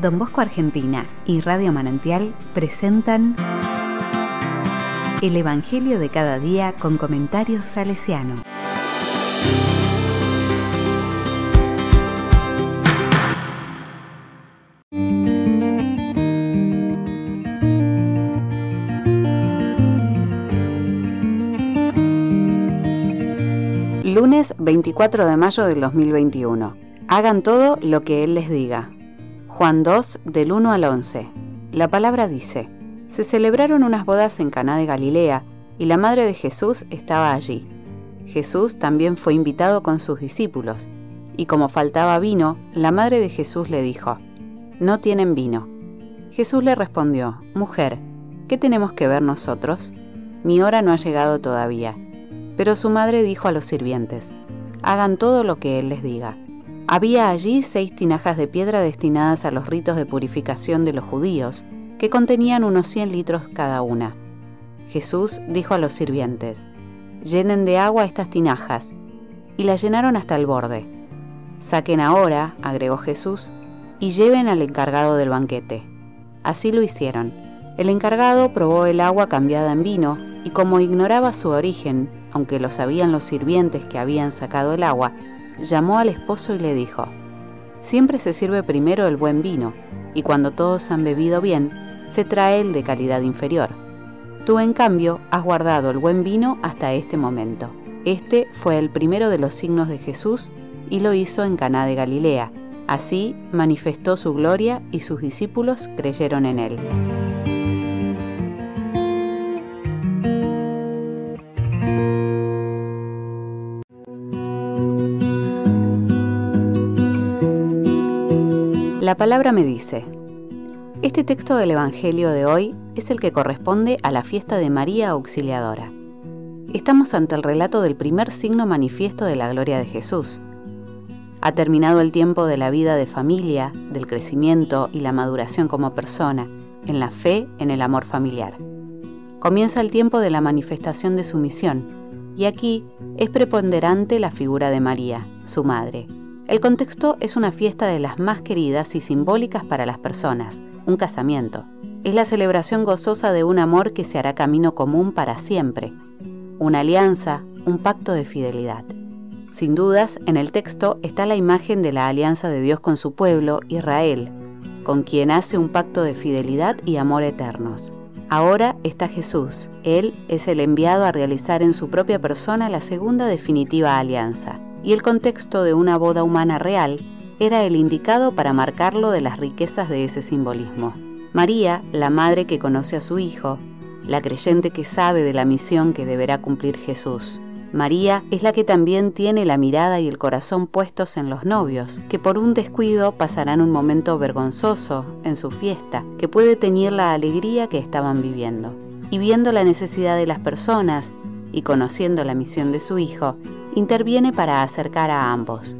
Don Bosco Argentina y Radio Manantial presentan El Evangelio de cada día con comentarios salesiano. Lunes 24 de mayo del 2021. Hagan todo lo que Él les diga. Juan 2, del 1 al 11. La palabra dice, se celebraron unas bodas en Caná de Galilea, y la madre de Jesús estaba allí. Jesús también fue invitado con sus discípulos, y como faltaba vino, la madre de Jesús le dijo, No tienen vino. Jesús le respondió, Mujer, ¿qué tenemos que ver nosotros? Mi hora no ha llegado todavía. Pero su madre dijo a los sirvientes, Hagan todo lo que Él les diga. Había allí seis tinajas de piedra destinadas a los ritos de purificación de los judíos, que contenían unos 100 litros cada una. Jesús dijo a los sirvientes, llenen de agua estas tinajas, y las llenaron hasta el borde. Saquen ahora, agregó Jesús, y lleven al encargado del banquete. Así lo hicieron. El encargado probó el agua cambiada en vino, y como ignoraba su origen, aunque lo sabían los sirvientes que habían sacado el agua, llamó al esposo y le dijo, Siempre se sirve primero el buen vino, y cuando todos han bebido bien, se trae el de calidad inferior. Tú, en cambio, has guardado el buen vino hasta este momento. Este fue el primero de los signos de Jesús y lo hizo en Caná de Galilea. Así manifestó su gloria y sus discípulos creyeron en él. La palabra me dice, este texto del Evangelio de hoy es el que corresponde a la fiesta de María Auxiliadora. Estamos ante el relato del primer signo manifiesto de la gloria de Jesús. Ha terminado el tiempo de la vida de familia, del crecimiento y la maduración como persona, en la fe, en el amor familiar. Comienza el tiempo de la manifestación de su misión, y aquí es preponderante la figura de María, su madre, el contexto es una fiesta de las más queridas y simbólicas para las personas, un casamiento. Es la celebración gozosa de un amor que se hará camino común para siempre, una alianza, un pacto de fidelidad. Sin dudas, en el texto está la imagen de la alianza de Dios con su pueblo, Israel, con quien hace un pacto de fidelidad y amor eternos. Ahora está Jesús. Él es el enviado a realizar en su propia persona la segunda definitiva alianza y el contexto de una boda humana real era el indicado para marcarlo de las riquezas de ese simbolismo. María, la madre que conoce a su hijo, la creyente que sabe de la misión que deberá cumplir Jesús. María es la que también tiene la mirada y el corazón puestos en los novios, que por un descuido pasarán un momento vergonzoso en su fiesta, que puede teñir la alegría que estaban viviendo. Y viendo la necesidad de las personas y conociendo la misión de su hijo, interviene para acercar a ambos,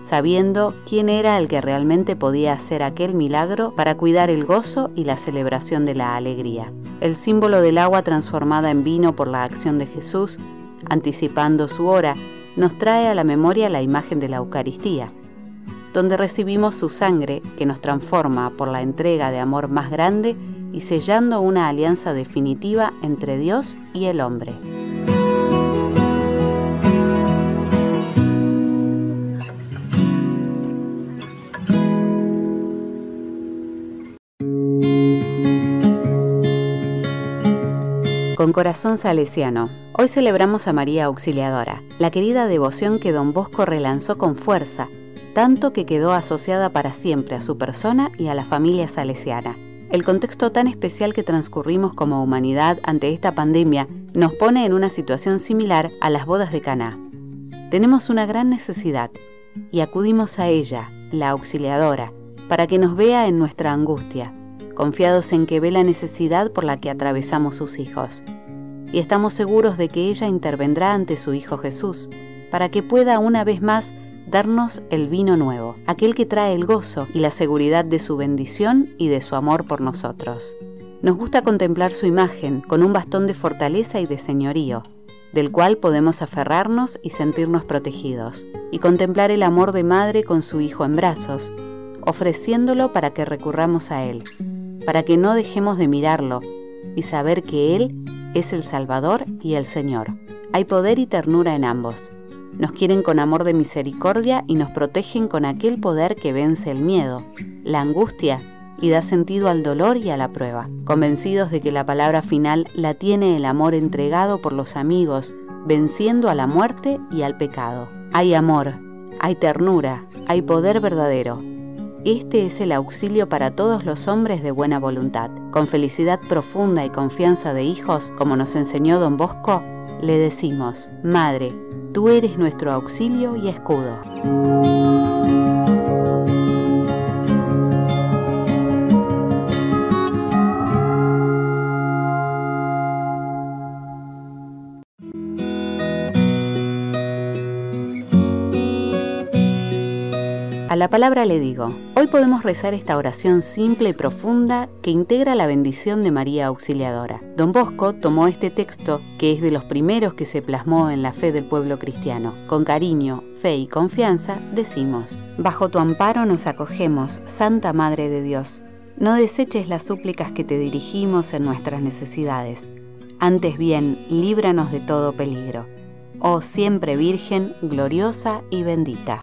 sabiendo quién era el que realmente podía hacer aquel milagro para cuidar el gozo y la celebración de la alegría. El símbolo del agua transformada en vino por la acción de Jesús, anticipando su hora, nos trae a la memoria la imagen de la Eucaristía, donde recibimos su sangre que nos transforma por la entrega de amor más grande y sellando una alianza definitiva entre Dios y el hombre. Con corazón salesiano. Hoy celebramos a María Auxiliadora, la querida devoción que don Bosco relanzó con fuerza, tanto que quedó asociada para siempre a su persona y a la familia salesiana. El contexto tan especial que transcurrimos como humanidad ante esta pandemia nos pone en una situación similar a las bodas de Caná. Tenemos una gran necesidad y acudimos a ella, la auxiliadora, para que nos vea en nuestra angustia, confiados en que ve la necesidad por la que atravesamos sus hijos. Y estamos seguros de que ella intervendrá ante su Hijo Jesús, para que pueda una vez más darnos el vino nuevo, aquel que trae el gozo y la seguridad de su bendición y de su amor por nosotros. Nos gusta contemplar su imagen con un bastón de fortaleza y de señorío, del cual podemos aferrarnos y sentirnos protegidos, y contemplar el amor de madre con su hijo en brazos, ofreciéndolo para que recurramos a Él, para que no dejemos de mirarlo y saber que Él es el Salvador y el Señor. Hay poder y ternura en ambos. Nos quieren con amor de misericordia y nos protegen con aquel poder que vence el miedo, la angustia y da sentido al dolor y a la prueba, convencidos de que la palabra final la tiene el amor entregado por los amigos, venciendo a la muerte y al pecado. Hay amor, hay ternura, hay poder verdadero. Este es el auxilio para todos los hombres de buena voluntad. Con felicidad profunda y confianza de hijos, como nos enseñó don Bosco, le decimos, Madre, tú eres nuestro auxilio y escudo. La palabra le digo, hoy podemos rezar esta oración simple y profunda que integra la bendición de María Auxiliadora. Don Bosco tomó este texto, que es de los primeros que se plasmó en la fe del pueblo cristiano. Con cariño, fe y confianza decimos, Bajo tu amparo nos acogemos, Santa Madre de Dios. No deseches las súplicas que te dirigimos en nuestras necesidades. Antes bien, líbranos de todo peligro. Oh siempre Virgen, gloriosa y bendita.